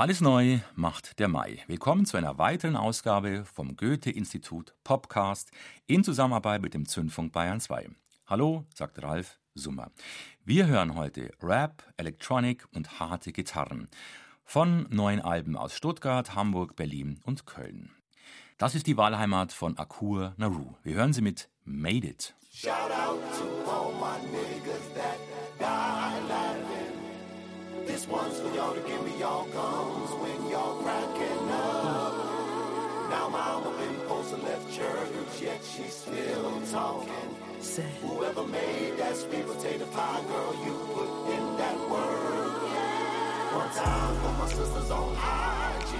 Alles neu macht der Mai. Willkommen zu einer weiteren Ausgabe vom Goethe-Institut Popcast in Zusammenarbeit mit dem Zündfunk Bayern 2. Hallo, sagt Ralf Summer. Wir hören heute Rap, Electronic und harte Gitarren von neuen Alben aus Stuttgart, Hamburg, Berlin und Köln. Das ist die Wahlheimat von Akur Naru. Wir hören sie mit Made It. Shout out to all my niggas that die laughing. This one's for y'all to me y'all guns when y'all cracking up. Now mama been posted left church, yet she's still talking. Say. Whoever made that sweet potato pie, girl, you put in that work. One time for my sisters on IG,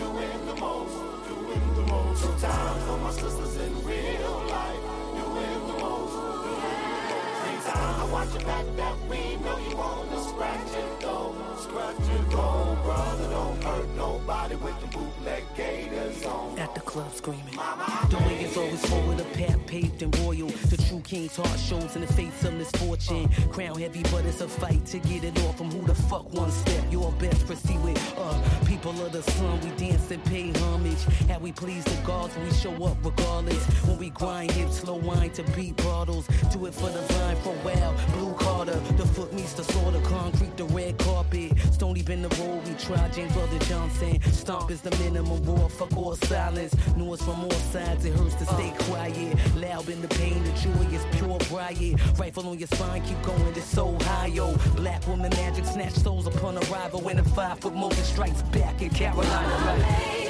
doing the most, doing the most. Two times for my sisters in real life, doing the most, doing the most. Three times I watch your back that we know you wanna scratch it though, scratch it though, brother. Don't hurt nobody with the bootleg gators on. At the club screaming, Mama, the way is always forward, a path paved and royal. The true king's heart shows in the face of misfortune. Crown heavy, but it's a fight to get it off from who the fuck one step. Your best proceed with uh people of the sun. We dance and pay homage. How we please the gods, we show up regardless. When we grind hips, slow wine to beat bottles. Do it for the vine for well. Blue Carter, the foot meets the sword of concrete, the red carpet. Stony been the road we try. James Brother Johnson. Stomp is the minimum war. Fuck all silence. Noise from all sides. It hurts to stay quiet. Loud in the pain, the joy is pure riot. Rifle on your spine, keep going. It's so high, yo. Black woman magic, snatch souls upon arrival. When a five foot motor strikes back in Carolina. Right?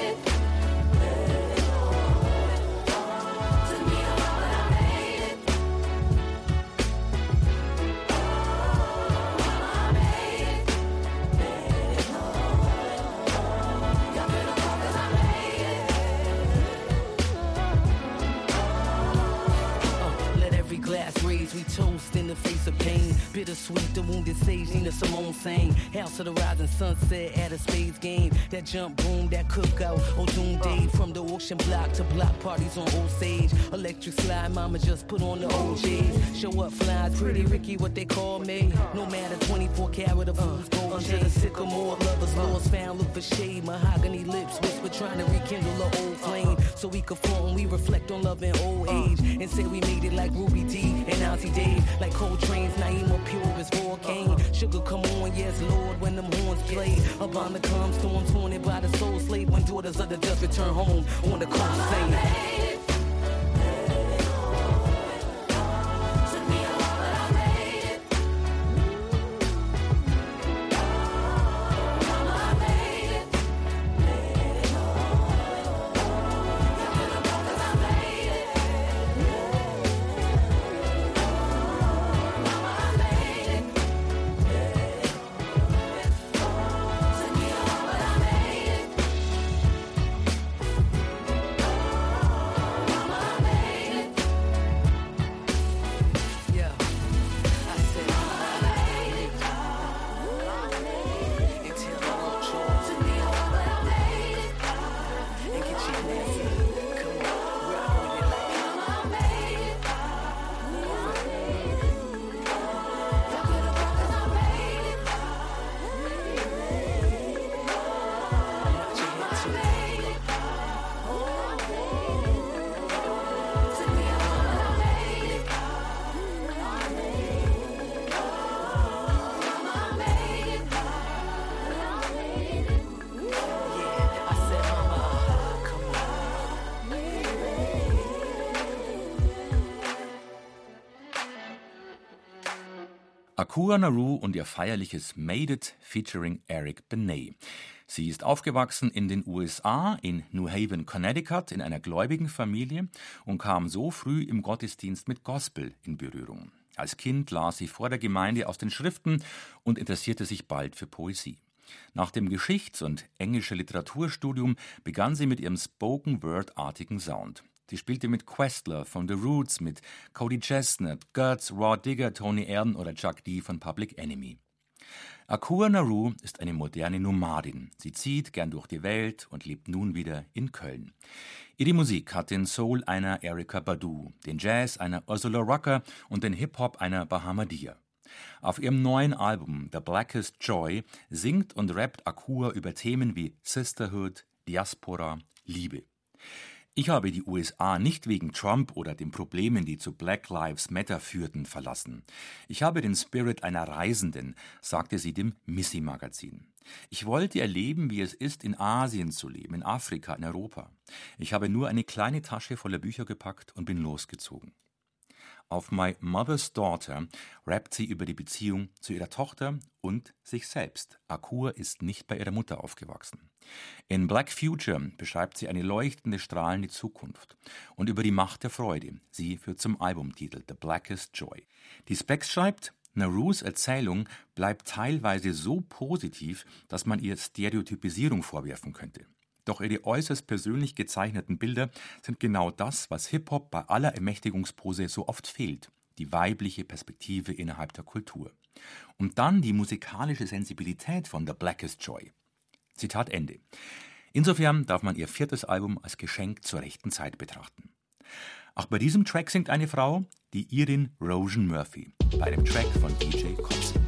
Bittersweet, the wounded sage, Nina Simone sang. House of the rising sunset at a spades game. That jump boom, that cookout, oh doom day. From the auction block to block parties on Old Sage. Electric slide, mama just put on the OJs. Show up flies, pretty Ricky, what they call me. No matter 24 carat of uh, fools, gold Under the sycamore, lovers uh. lost, found, look for shade. Mahogany lips, whisper trying to rekindle the old uh-huh. flame. So we conform, we reflect on love in old age. And say we made it like Ruby D and Auntie Dave. Like Coltrane's Naima pure as volcane. Sugar come on, yes, Lord, when them horns play. Up on the calm storm, taunted by the soul slave. When daughters of the just return home on the coast saying. Akua Naru und ihr feierliches Made It featuring Eric Benet. Sie ist aufgewachsen in den USA, in New Haven, Connecticut, in einer gläubigen Familie und kam so früh im Gottesdienst mit Gospel in Berührung. Als Kind las sie vor der Gemeinde aus den Schriften und interessierte sich bald für Poesie. Nach dem Geschichts- und englische Literaturstudium begann sie mit ihrem Spoken-Word-artigen Sound. Sie spielte mit Questler von The Roots, mit Cody Chestnut, Guts, Raw Digger, Tony Erden oder Chuck D von Public Enemy. Akua Naru ist eine moderne Nomadin. Sie zieht gern durch die Welt und lebt nun wieder in Köln. Ihre Musik hat den Soul einer Erika Badu, den Jazz einer Ursula Rucker und den Hip-Hop einer Bahamadia. Auf ihrem neuen Album The Blackest Joy singt und rappt Akua über Themen wie Sisterhood, Diaspora, Liebe. Ich habe die USA nicht wegen Trump oder den Problemen, die zu Black Lives Matter führten, verlassen. Ich habe den Spirit einer Reisenden, sagte sie dem Missy Magazin. Ich wollte erleben, wie es ist, in Asien zu leben, in Afrika, in Europa. Ich habe nur eine kleine Tasche voller Bücher gepackt und bin losgezogen. Auf My Mother's Daughter rappt sie über die Beziehung zu ihrer Tochter und sich selbst. Akur ist nicht bei ihrer Mutter aufgewachsen. In Black Future beschreibt sie eine leuchtende, strahlende Zukunft und über die Macht der Freude. Sie führt zum Albumtitel The Blackest Joy. Die Specs schreibt, Narus Erzählung bleibt teilweise so positiv, dass man ihr Stereotypisierung vorwerfen könnte. Doch ihre äußerst persönlich gezeichneten Bilder sind genau das, was Hip-Hop bei aller Ermächtigungspose so oft fehlt. Die weibliche Perspektive innerhalb der Kultur. Und dann die musikalische Sensibilität von The Blackest Joy. Zitat Ende. Insofern darf man ihr viertes Album als Geschenk zur rechten Zeit betrachten. Auch bei diesem Track singt eine Frau, die Irin Rosen Murphy, bei dem Track von DJ Kotze.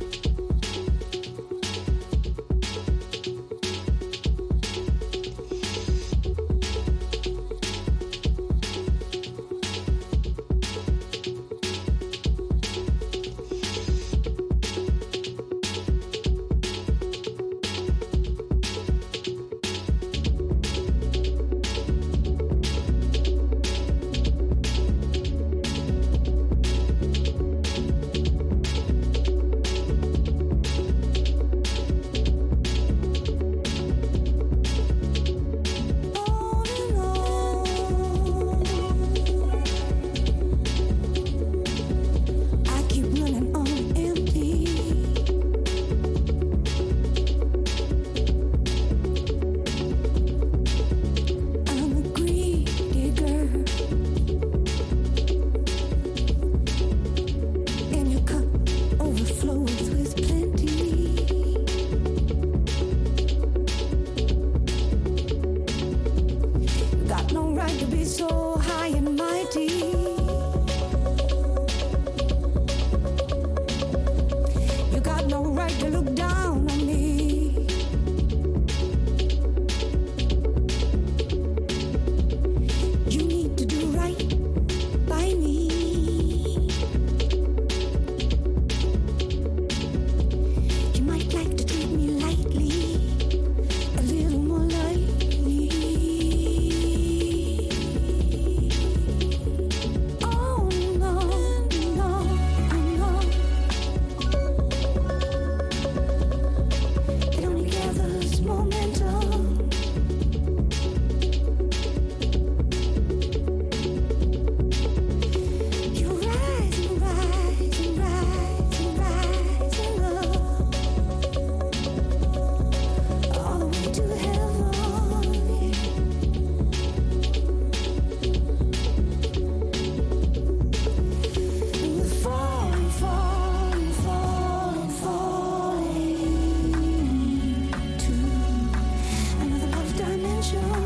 sure.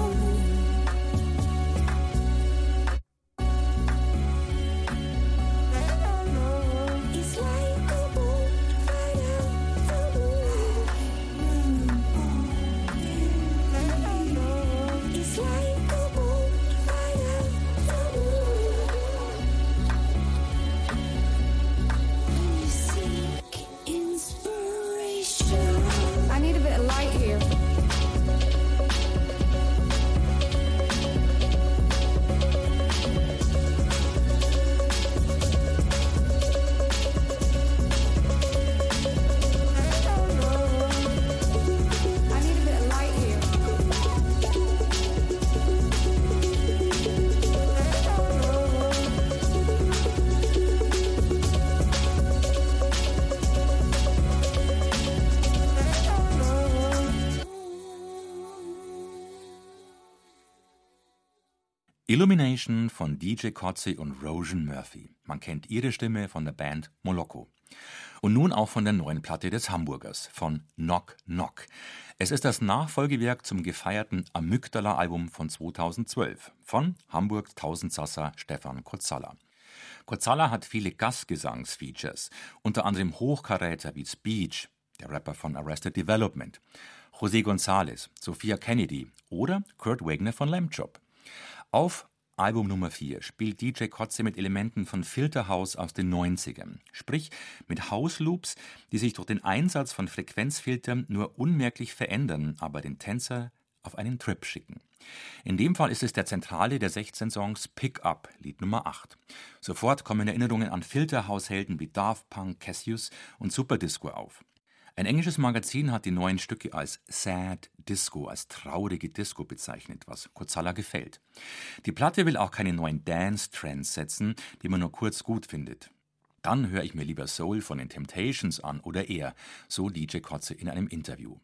Illumination von DJ Kotze und Rojan Murphy. Man kennt ihre Stimme von der Band Moloko. Und nun auch von der neuen Platte des Hamburgers, von Knock Knock. Es ist das Nachfolgewerk zum gefeierten Amygdala-Album von 2012 von Hamburg Tausendsasser Stefan Kutzalla. Kozala hat viele Gastgesangsfeatures, unter anderem Hochkaräter wie Speech, der Rapper von Arrested Development, José González, Sophia Kennedy oder Kurt Wagner von Lamb. Auf Album Nummer 4 spielt DJ Kotze mit Elementen von Filterhouse aus den 90ern, sprich mit House-Loops, die sich durch den Einsatz von Frequenzfiltern nur unmerklich verändern, aber den Tänzer auf einen Trip schicken. In dem Fall ist es der zentrale der 16 Songs Pick Up, Lied Nummer 8. Sofort kommen Erinnerungen an Filterhaushelden wie Daft Punk, Cassius und Superdisco auf. Ein englisches Magazin hat die neuen Stücke als Sad Disco, als traurige Disco bezeichnet, was Kozala gefällt. Die Platte will auch keine neuen Dance-Trends setzen, die man nur kurz gut findet. Dann höre ich mir lieber Soul von den Temptations an oder eher, so DJ Kotze in einem Interview.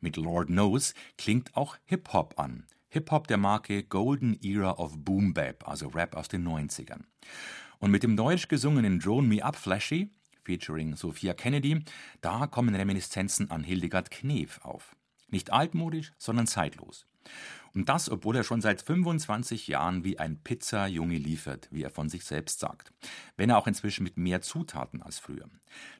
Mit Lord Knows klingt auch Hip-Hop an. Hip-Hop der Marke Golden Era of Boom Bap, also Rap aus den 90ern. Und mit dem deutsch gesungenen Drone Me Up Flashy featuring Sophia Kennedy, da kommen Reminiszenzen an Hildegard Knef auf. Nicht altmodisch, sondern zeitlos. Und das, obwohl er schon seit 25 Jahren wie ein Pizzajunge liefert, wie er von sich selbst sagt. Wenn er auch inzwischen mit mehr Zutaten als früher.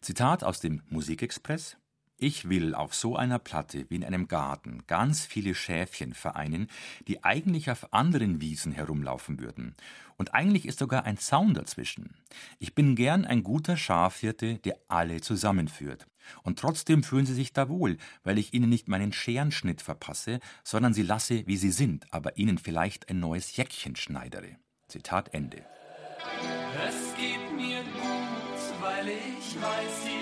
Zitat aus dem Musikexpress. Ich will auf so einer Platte wie in einem Garten ganz viele Schäfchen vereinen, die eigentlich auf anderen Wiesen herumlaufen würden. Und eigentlich ist sogar ein Zaun dazwischen. Ich bin gern ein guter Schafhirte, der alle zusammenführt. Und trotzdem fühlen sie sich da wohl, weil ich ihnen nicht meinen Scherenschnitt verpasse, sondern sie lasse, wie sie sind, aber ihnen vielleicht ein neues Jäckchen schneidere. Zitat Ende. Es geht mir gut, weil ich weiß, hier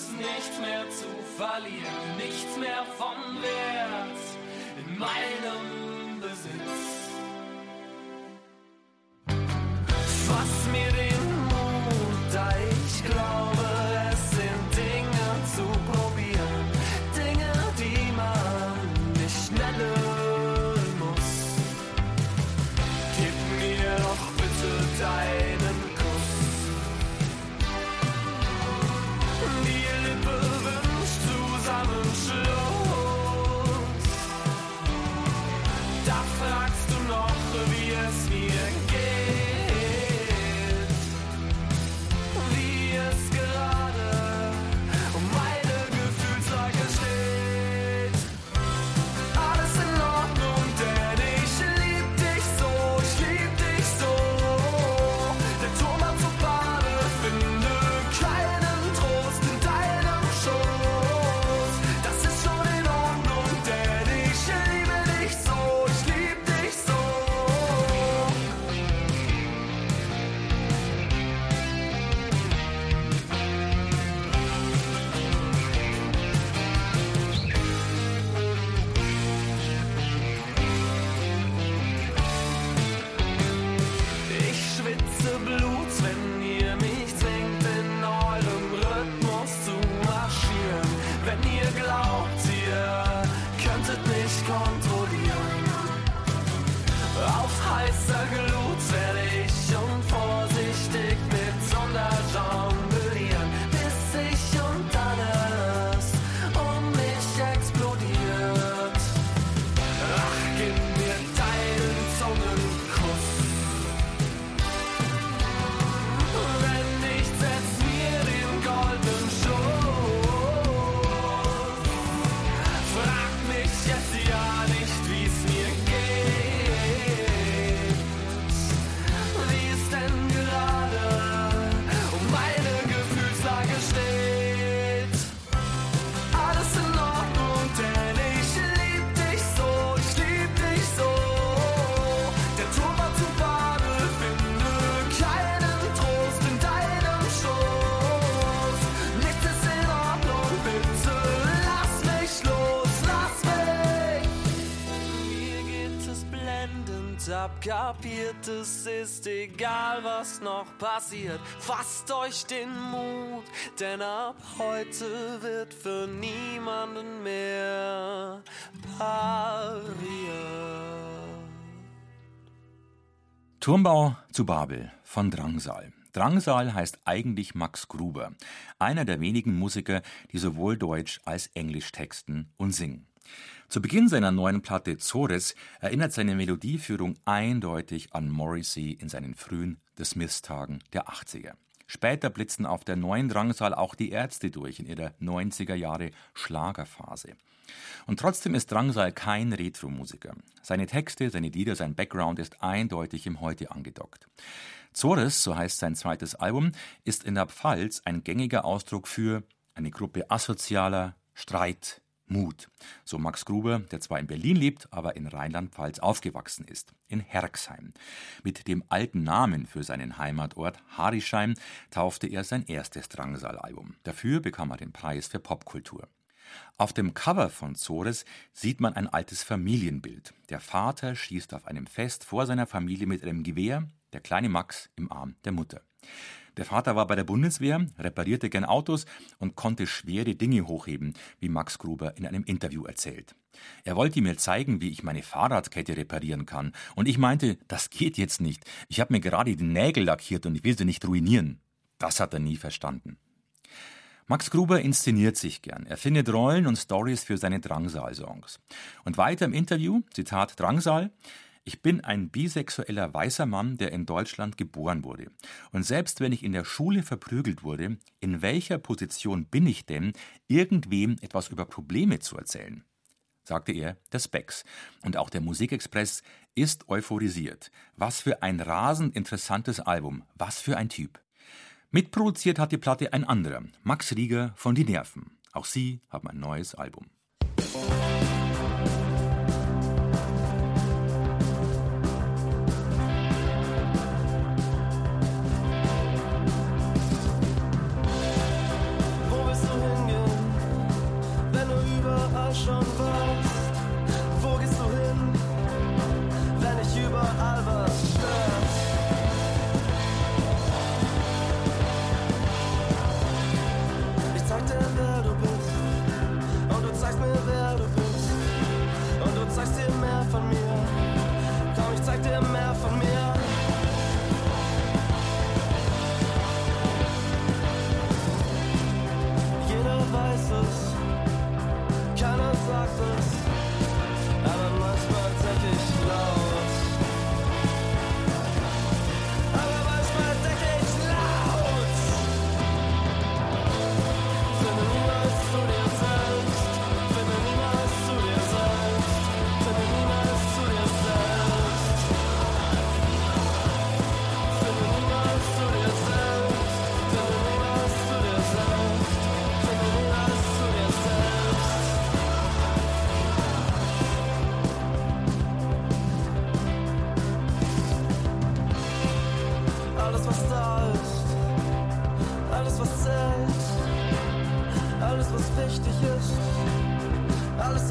es nichts mehr zu verlieren, nichts mehr von Wert in meinem es ist egal, was noch passiert. Fasst euch den Mut, denn ab heute wird für niemanden mehr pariert. Turmbau zu Babel von Drangsal. Drangsal heißt eigentlich Max Gruber, einer der wenigen Musiker, die sowohl Deutsch als Englisch texten und singen. Zu Beginn seiner neuen Platte Zores erinnert seine Melodieführung eindeutig an Morrissey in seinen frühen The Smiths-Tagen der 80er. Später blitzten auf der neuen Drangsal auch die Ärzte durch in ihrer 90er Jahre Schlagerphase. Und trotzdem ist Drangsal kein Retro-Musiker. Seine Texte, seine Lieder, sein Background ist eindeutig im Heute angedockt. Zores, so heißt sein zweites Album, ist in der Pfalz ein gängiger Ausdruck für eine Gruppe asozialer, Streit, Mut. So Max Gruber, der zwar in Berlin lebt, aber in Rheinland-Pfalz aufgewachsen ist, in Herxheim. Mit dem alten Namen für seinen Heimatort Harischheim taufte er sein erstes Drangsal-Album. Dafür bekam er den Preis für Popkultur. Auf dem Cover von Zores sieht man ein altes Familienbild. Der Vater schießt auf einem Fest vor seiner Familie mit einem Gewehr, der kleine Max im Arm der Mutter. Der Vater war bei der Bundeswehr, reparierte gern Autos und konnte schwere Dinge hochheben, wie Max Gruber in einem Interview erzählt. Er wollte mir zeigen, wie ich meine Fahrradkette reparieren kann. Und ich meinte, das geht jetzt nicht. Ich habe mir gerade die Nägel lackiert und ich will sie nicht ruinieren. Das hat er nie verstanden. Max Gruber inszeniert sich gern. Er findet Rollen und Stories für seine Drangsal-Songs. Und weiter im Interview, Zitat Drangsal, ich bin ein bisexueller weißer Mann, der in Deutschland geboren wurde. Und selbst wenn ich in der Schule verprügelt wurde, in welcher Position bin ich denn, irgendwem etwas über Probleme zu erzählen? sagte er, der Specs. Und auch der Musikexpress ist euphorisiert. Was für ein rasend interessantes Album. Was für ein Typ. Mitproduziert hat die Platte ein anderer, Max Rieger von Die Nerven. Auch sie haben ein neues Album. Wohl alles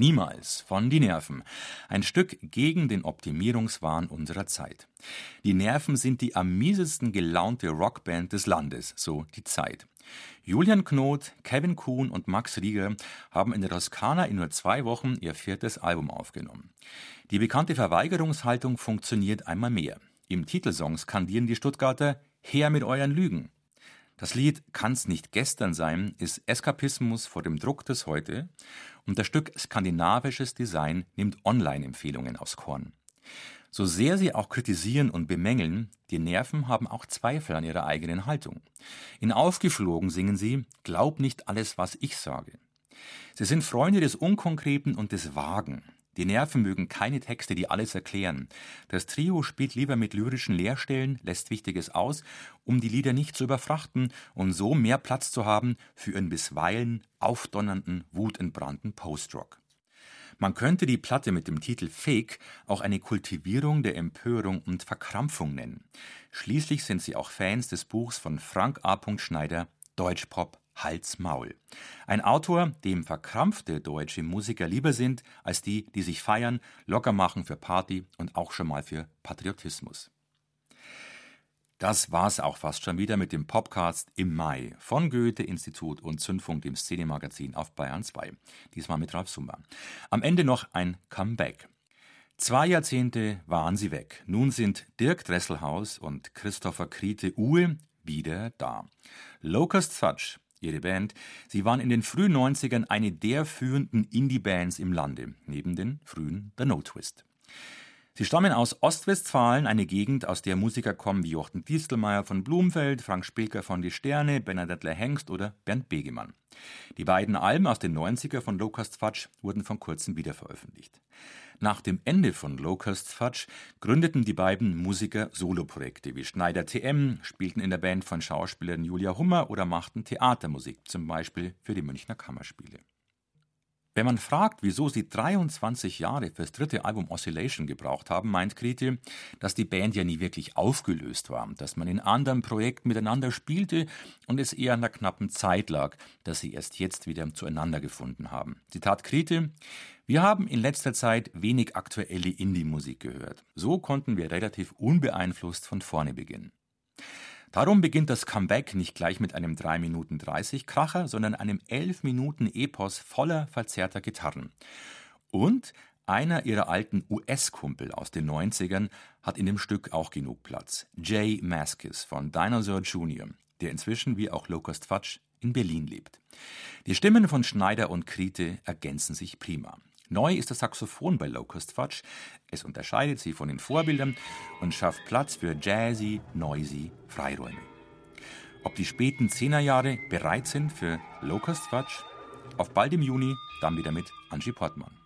Niemals von Die Nerven. Ein Stück gegen den Optimierungswahn unserer Zeit. Die Nerven sind die am miesesten gelaunte Rockband des Landes, so die Zeit. Julian Knot, Kevin Kuhn und Max Rieger haben in der Toskana in nur zwei Wochen ihr viertes Album aufgenommen. Die bekannte Verweigerungshaltung funktioniert einmal mehr. Im Titelsong skandieren die Stuttgarter Her mit euren Lügen. Das Lied Kann's nicht gestern sein ist Eskapismus vor dem Druck des Heute und das Stück Skandinavisches Design nimmt Online-Empfehlungen aufs Korn. So sehr sie auch kritisieren und bemängeln, die Nerven haben auch Zweifel an ihrer eigenen Haltung. In Aufgeflogen singen sie Glaub nicht alles, was ich sage. Sie sind Freunde des Unkonkreten und des Vagen. Die Nerven mögen keine Texte, die alles erklären. Das Trio spielt lieber mit lyrischen Leerstellen, lässt Wichtiges aus, um die Lieder nicht zu überfrachten und so mehr Platz zu haben für ihren bisweilen aufdonnernden, wutentbrannten Postrock. Man könnte die Platte mit dem Titel Fake auch eine Kultivierung der Empörung und Verkrampfung nennen. Schließlich sind sie auch Fans des Buchs von Frank A. Schneider Deutschpop Hals Maul. Ein Autor, dem verkrampfte deutsche Musiker lieber sind als die, die sich feiern, locker machen für Party und auch schon mal für Patriotismus. Das war's auch fast schon wieder mit dem Popcast im Mai von Goethe-Institut und Zündfunk, dem Szenemagazin auf Bayern 2. Diesmal mit Ralf Summer. Am Ende noch ein Comeback. Zwei Jahrzehnte waren sie weg. Nun sind Dirk Dresselhaus und Christopher Kriete-Uhe wieder da. Locust Fudge ihre Band. Sie waren in den frühen 90ern eine der führenden Indie-Bands im Lande, neben den frühen The No Twist. Sie stammen aus Ostwestfalen, eine Gegend, aus der Musiker kommen wie Jochen Distelmeier von Blumfeld, Frank Spilker von Die Sterne, Bernadettler Hengst oder Bernd Begemann. Die beiden Alben aus den 90er von Locust Fudge wurden vor kurzem wieder veröffentlicht. Nach dem Ende von Locust Fudge gründeten die beiden Musiker Soloprojekte wie Schneider TM, spielten in der Band von Schauspielerin Julia Hummer oder machten Theatermusik, zum Beispiel für die Münchner Kammerspiele. Wenn man fragt, wieso sie 23 Jahre fürs dritte Album Oscillation gebraucht haben, meint Kriti, dass die Band ja nie wirklich aufgelöst war, dass man in anderen Projekten miteinander spielte und es eher an der knappen Zeit lag, dass sie erst jetzt wieder zueinander gefunden haben. Zitat Kriti, wir haben in letzter Zeit wenig aktuelle Indie-Musik gehört. So konnten wir relativ unbeeinflusst von vorne beginnen. Darum beginnt das Comeback nicht gleich mit einem 3 Minuten 30 Kracher, sondern einem 11 Minuten Epos voller verzerrter Gitarren. Und einer ihrer alten US-Kumpel aus den 90ern hat in dem Stück auch genug Platz. Jay Maskis von Dinosaur Jr., der inzwischen wie auch Locust Fudge in Berlin lebt. Die Stimmen von Schneider und Krite ergänzen sich prima. Neu ist das Saxophon bei Locust Fudge. Es unterscheidet sie von den Vorbildern und schafft Platz für jazzy, noisy Freiräume. Ob die späten Zehnerjahre bereit sind für Locust Fudge? Auf bald im Juni, dann wieder mit Angie Portmann.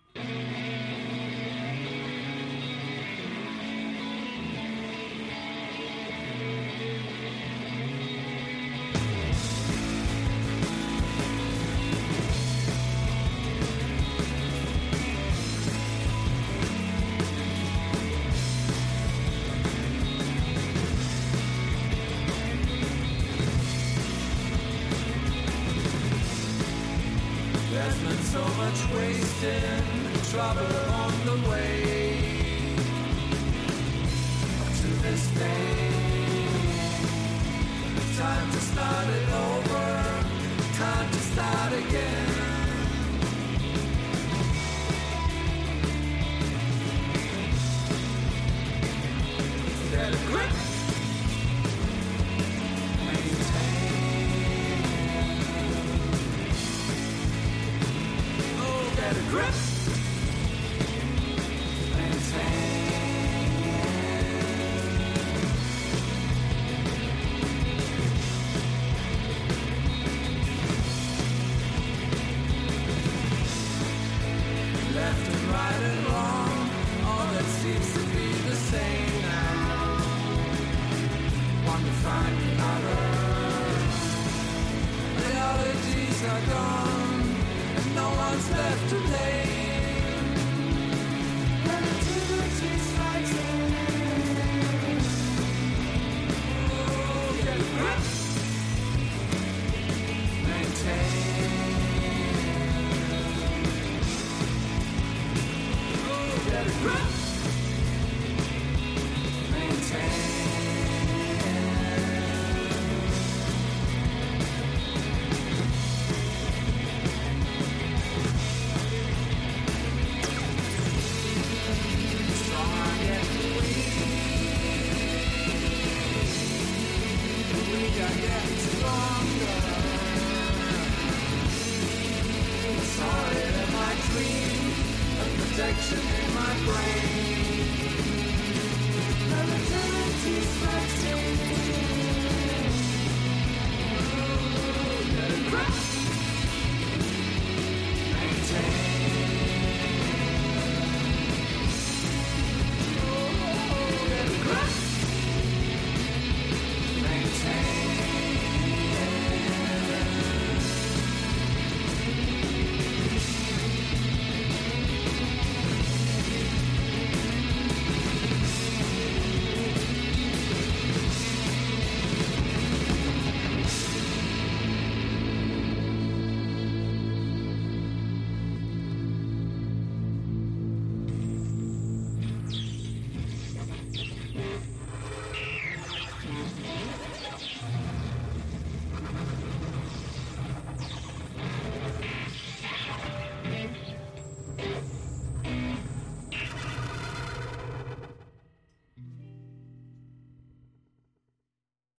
in trouble.